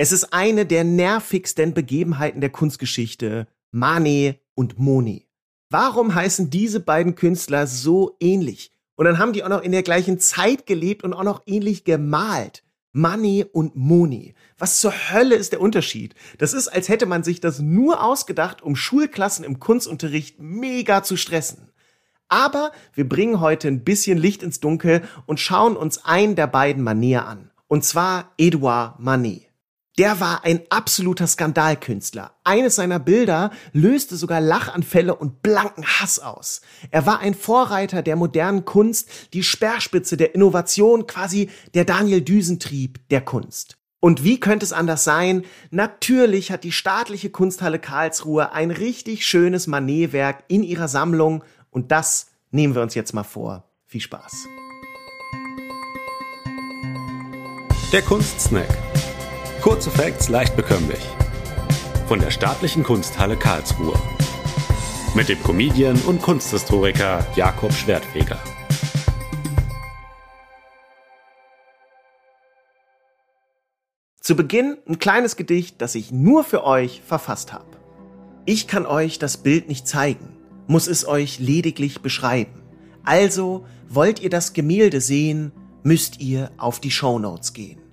Es ist eine der nervigsten Begebenheiten der Kunstgeschichte. Manet und Monet. Warum heißen diese beiden Künstler so ähnlich? Und dann haben die auch noch in der gleichen Zeit gelebt und auch noch ähnlich gemalt. Manet und Monet. Was zur Hölle ist der Unterschied? Das ist, als hätte man sich das nur ausgedacht, um Schulklassen im Kunstunterricht mega zu stressen. Aber wir bringen heute ein bisschen Licht ins Dunkel und schauen uns einen der beiden Manet an. Und zwar Edouard Manet. Der war ein absoluter Skandalkünstler. Eines seiner Bilder löste sogar Lachanfälle und blanken Hass aus. Er war ein Vorreiter der modernen Kunst, die Speerspitze der Innovation, quasi der Daniel Düsentrieb der Kunst. Und wie könnte es anders sein? Natürlich hat die staatliche Kunsthalle Karlsruhe ein richtig schönes Manetwerk in ihrer Sammlung und das nehmen wir uns jetzt mal vor. Viel Spaß. Der Kunstsnack Kurze Facts leicht bekömmlich. Von der Staatlichen Kunsthalle Karlsruhe. Mit dem Comedian und Kunsthistoriker Jakob Schwertfeger. Zu Beginn ein kleines Gedicht, das ich nur für euch verfasst habe. Ich kann euch das Bild nicht zeigen, muss es euch lediglich beschreiben. Also wollt ihr das Gemälde sehen, müsst ihr auf die Shownotes gehen.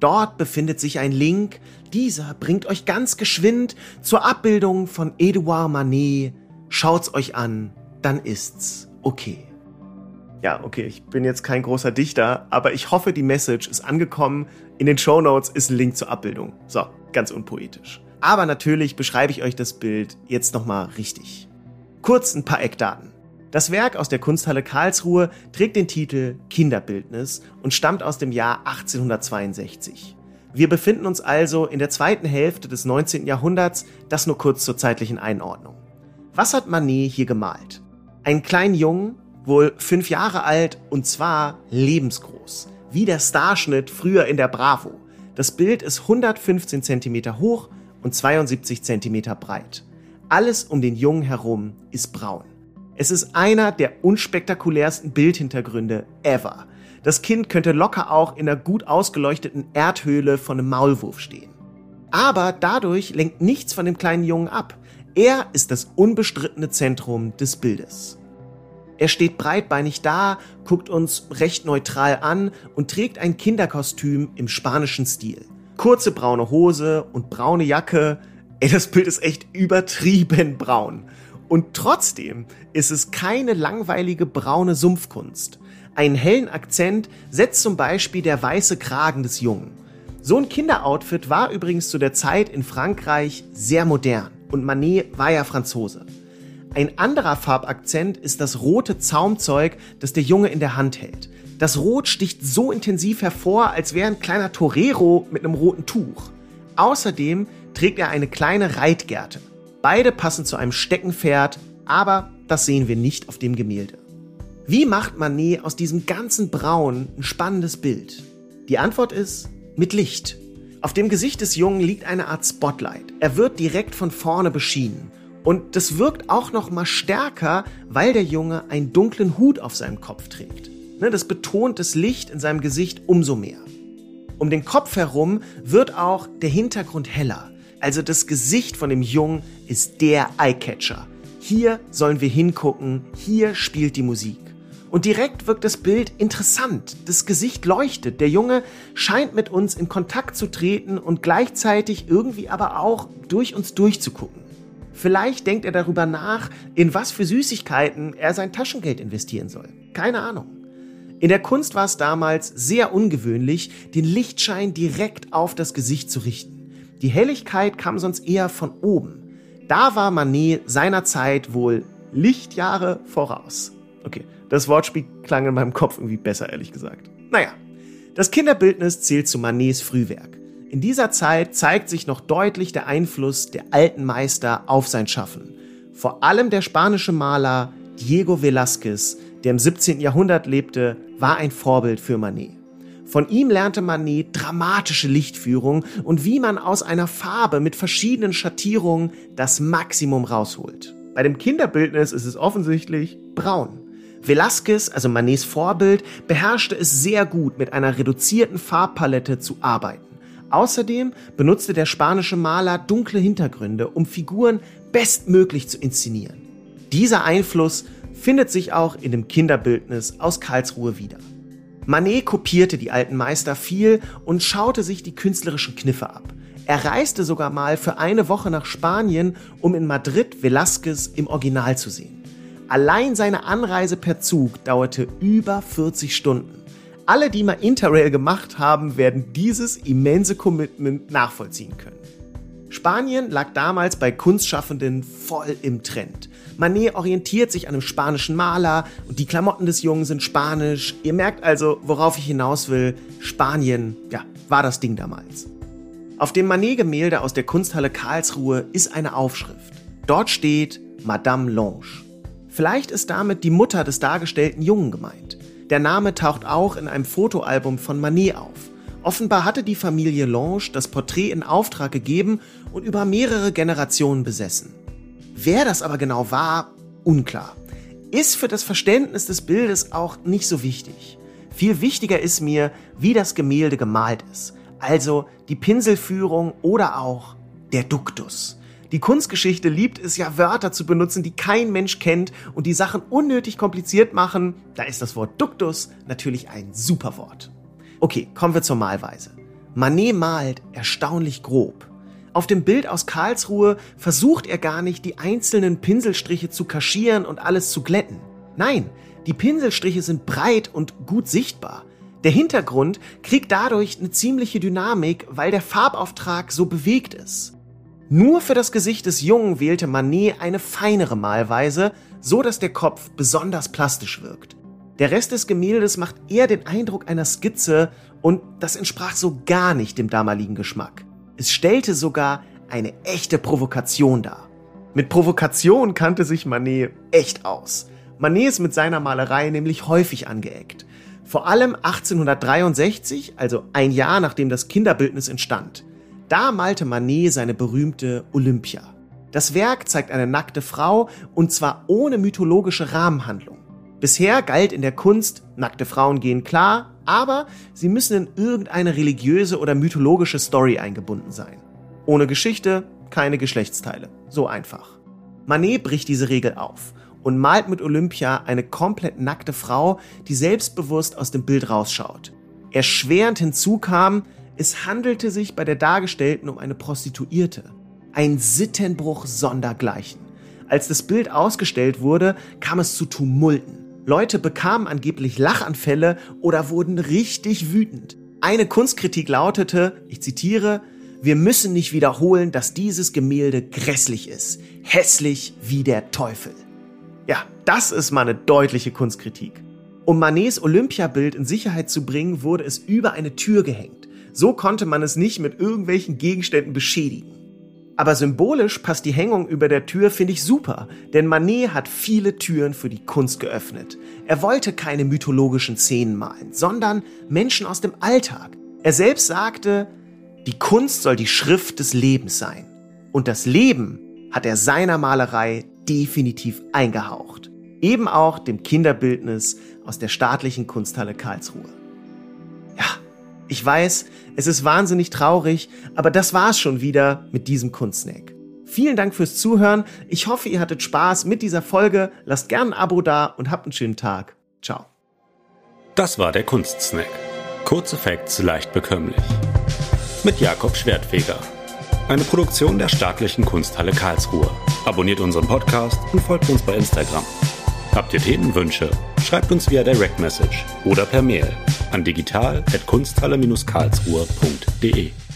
Dort befindet sich ein Link. Dieser bringt euch ganz geschwind zur Abbildung von Edouard Manet. Schaut's euch an, dann ist's okay. Ja, okay, ich bin jetzt kein großer Dichter, aber ich hoffe, die Message ist angekommen. In den Show Notes ist ein Link zur Abbildung. So, ganz unpoetisch. Aber natürlich beschreibe ich euch das Bild jetzt nochmal richtig. Kurz ein paar Eckdaten. Das Werk aus der Kunsthalle Karlsruhe trägt den Titel Kinderbildnis und stammt aus dem Jahr 1862. Wir befinden uns also in der zweiten Hälfte des 19. Jahrhunderts, das nur kurz zur zeitlichen Einordnung. Was hat Manet hier gemalt? Einen kleinen Jungen, wohl fünf Jahre alt und zwar lebensgroß, wie der Starschnitt früher in der Bravo. Das Bild ist 115 cm hoch und 72 cm breit. Alles um den Jungen herum ist braun. Es ist einer der unspektakulärsten Bildhintergründe ever. Das Kind könnte locker auch in einer gut ausgeleuchteten Erdhöhle von einem Maulwurf stehen. Aber dadurch lenkt nichts von dem kleinen Jungen ab. Er ist das unbestrittene Zentrum des Bildes. Er steht breitbeinig da, guckt uns recht neutral an und trägt ein Kinderkostüm im spanischen Stil. Kurze braune Hose und braune Jacke. Ey, das Bild ist echt übertrieben braun. Und trotzdem ist es keine langweilige braune Sumpfkunst. Einen hellen Akzent setzt zum Beispiel der weiße Kragen des Jungen. So ein Kinderoutfit war übrigens zu der Zeit in Frankreich sehr modern und Manet war ja Franzose. Ein anderer Farbakzent ist das rote Zaumzeug, das der Junge in der Hand hält. Das Rot sticht so intensiv hervor, als wäre ein kleiner Torero mit einem roten Tuch. Außerdem trägt er eine kleine Reitgerte. Beide passen zu einem Steckenpferd, aber das sehen wir nicht auf dem Gemälde. Wie macht Manet aus diesem ganzen Braun ein spannendes Bild? Die Antwort ist mit Licht. Auf dem Gesicht des Jungen liegt eine Art Spotlight. Er wird direkt von vorne beschienen. Und das wirkt auch noch mal stärker, weil der Junge einen dunklen Hut auf seinem Kopf trägt. Ne, das betont das Licht in seinem Gesicht umso mehr. Um den Kopf herum wird auch der Hintergrund heller. Also das Gesicht von dem Jungen ist der Eyecatcher. Hier sollen wir hingucken, hier spielt die Musik. Und direkt wirkt das Bild interessant. Das Gesicht leuchtet. Der Junge scheint mit uns in Kontakt zu treten und gleichzeitig irgendwie aber auch durch uns durchzugucken. Vielleicht denkt er darüber nach, in was für Süßigkeiten er sein Taschengeld investieren soll. Keine Ahnung. In der Kunst war es damals sehr ungewöhnlich, den Lichtschein direkt auf das Gesicht zu richten. Die Helligkeit kam sonst eher von oben. Da war Manet seinerzeit wohl Lichtjahre voraus. Okay, das Wortspiel klang in meinem Kopf irgendwie besser, ehrlich gesagt. Naja, das Kinderbildnis zählt zu Manets Frühwerk. In dieser Zeit zeigt sich noch deutlich der Einfluss der alten Meister auf sein Schaffen. Vor allem der spanische Maler Diego Velázquez, der im 17. Jahrhundert lebte, war ein Vorbild für Manet. Von ihm lernte Manet dramatische Lichtführung und wie man aus einer Farbe mit verschiedenen Schattierungen das Maximum rausholt. Bei dem Kinderbildnis ist es offensichtlich braun. Velázquez, also Manets Vorbild, beherrschte es sehr gut, mit einer reduzierten Farbpalette zu arbeiten. Außerdem benutzte der spanische Maler dunkle Hintergründe, um Figuren bestmöglich zu inszenieren. Dieser Einfluss findet sich auch in dem Kinderbildnis aus Karlsruhe wieder. Manet kopierte die alten Meister viel und schaute sich die künstlerischen Kniffe ab. Er reiste sogar mal für eine Woche nach Spanien, um in Madrid Velázquez im Original zu sehen. Allein seine Anreise per Zug dauerte über 40 Stunden. Alle, die mal Interrail gemacht haben, werden dieses immense Commitment nachvollziehen können. Spanien lag damals bei Kunstschaffenden voll im Trend. Manet orientiert sich an einem spanischen Maler und die Klamotten des Jungen sind spanisch. Ihr merkt also, worauf ich hinaus will. Spanien, ja, war das Ding damals. Auf dem Manet-Gemälde aus der Kunsthalle Karlsruhe ist eine Aufschrift. Dort steht Madame Lange. Vielleicht ist damit die Mutter des dargestellten Jungen gemeint. Der Name taucht auch in einem Fotoalbum von Manet auf. Offenbar hatte die Familie Lange das Porträt in Auftrag gegeben und über mehrere Generationen besessen. Wer das aber genau war, unklar. Ist für das Verständnis des Bildes auch nicht so wichtig. Viel wichtiger ist mir, wie das Gemälde gemalt ist. Also die Pinselführung oder auch der Duktus. Die Kunstgeschichte liebt es ja, Wörter zu benutzen, die kein Mensch kennt und die Sachen unnötig kompliziert machen. Da ist das Wort Duktus natürlich ein super Wort. Okay, kommen wir zur Malweise. Manet malt erstaunlich grob. Auf dem Bild aus Karlsruhe versucht er gar nicht, die einzelnen Pinselstriche zu kaschieren und alles zu glätten. Nein, die Pinselstriche sind breit und gut sichtbar. Der Hintergrund kriegt dadurch eine ziemliche Dynamik, weil der Farbauftrag so bewegt ist. Nur für das Gesicht des Jungen wählte Manet eine feinere Malweise, so dass der Kopf besonders plastisch wirkt. Der Rest des Gemäldes macht eher den Eindruck einer Skizze und das entsprach so gar nicht dem damaligen Geschmack. Es stellte sogar eine echte Provokation dar. Mit Provokation kannte sich Manet echt aus. Manet ist mit seiner Malerei nämlich häufig angeeckt. Vor allem 1863, also ein Jahr nachdem das Kinderbildnis entstand. Da malte Manet seine berühmte Olympia. Das Werk zeigt eine nackte Frau und zwar ohne mythologische Rahmenhandlung. Bisher galt in der Kunst, nackte Frauen gehen klar, aber sie müssen in irgendeine religiöse oder mythologische Story eingebunden sein. Ohne Geschichte keine Geschlechtsteile. So einfach. Manet bricht diese Regel auf und malt mit Olympia eine komplett nackte Frau, die selbstbewusst aus dem Bild rausschaut. Erschwerend hinzu kam, es handelte sich bei der Dargestellten um eine Prostituierte. Ein Sittenbruch sondergleichen. Als das Bild ausgestellt wurde, kam es zu Tumulten. Leute bekamen angeblich Lachanfälle oder wurden richtig wütend. Eine Kunstkritik lautete, ich zitiere, wir müssen nicht wiederholen, dass dieses Gemälde grässlich ist, hässlich wie der Teufel. Ja, das ist mal eine deutliche Kunstkritik. Um Manets Olympiabild in Sicherheit zu bringen, wurde es über eine Tür gehängt. So konnte man es nicht mit irgendwelchen Gegenständen beschädigen. Aber symbolisch passt die Hängung über der Tür, finde ich super, denn Manet hat viele Türen für die Kunst geöffnet. Er wollte keine mythologischen Szenen malen, sondern Menschen aus dem Alltag. Er selbst sagte, die Kunst soll die Schrift des Lebens sein. Und das Leben hat er seiner Malerei definitiv eingehaucht. Eben auch dem Kinderbildnis aus der staatlichen Kunsthalle Karlsruhe. Ich weiß, es ist wahnsinnig traurig, aber das war's schon wieder mit diesem Kunstsnack. Vielen Dank fürs Zuhören. Ich hoffe, ihr hattet Spaß mit dieser Folge. Lasst gern ein Abo da und habt einen schönen Tag. Ciao. Das war der Kunstsnack. Kurze Facts leicht bekömmlich. Mit Jakob Schwertfeger. Eine Produktion der Staatlichen Kunsthalle Karlsruhe. Abonniert unseren Podcast und folgt uns bei Instagram. Habt ihr Themenwünsche? Schreibt uns via Direct Message oder per Mail an digital.kunsthalle-karlsruhe.de.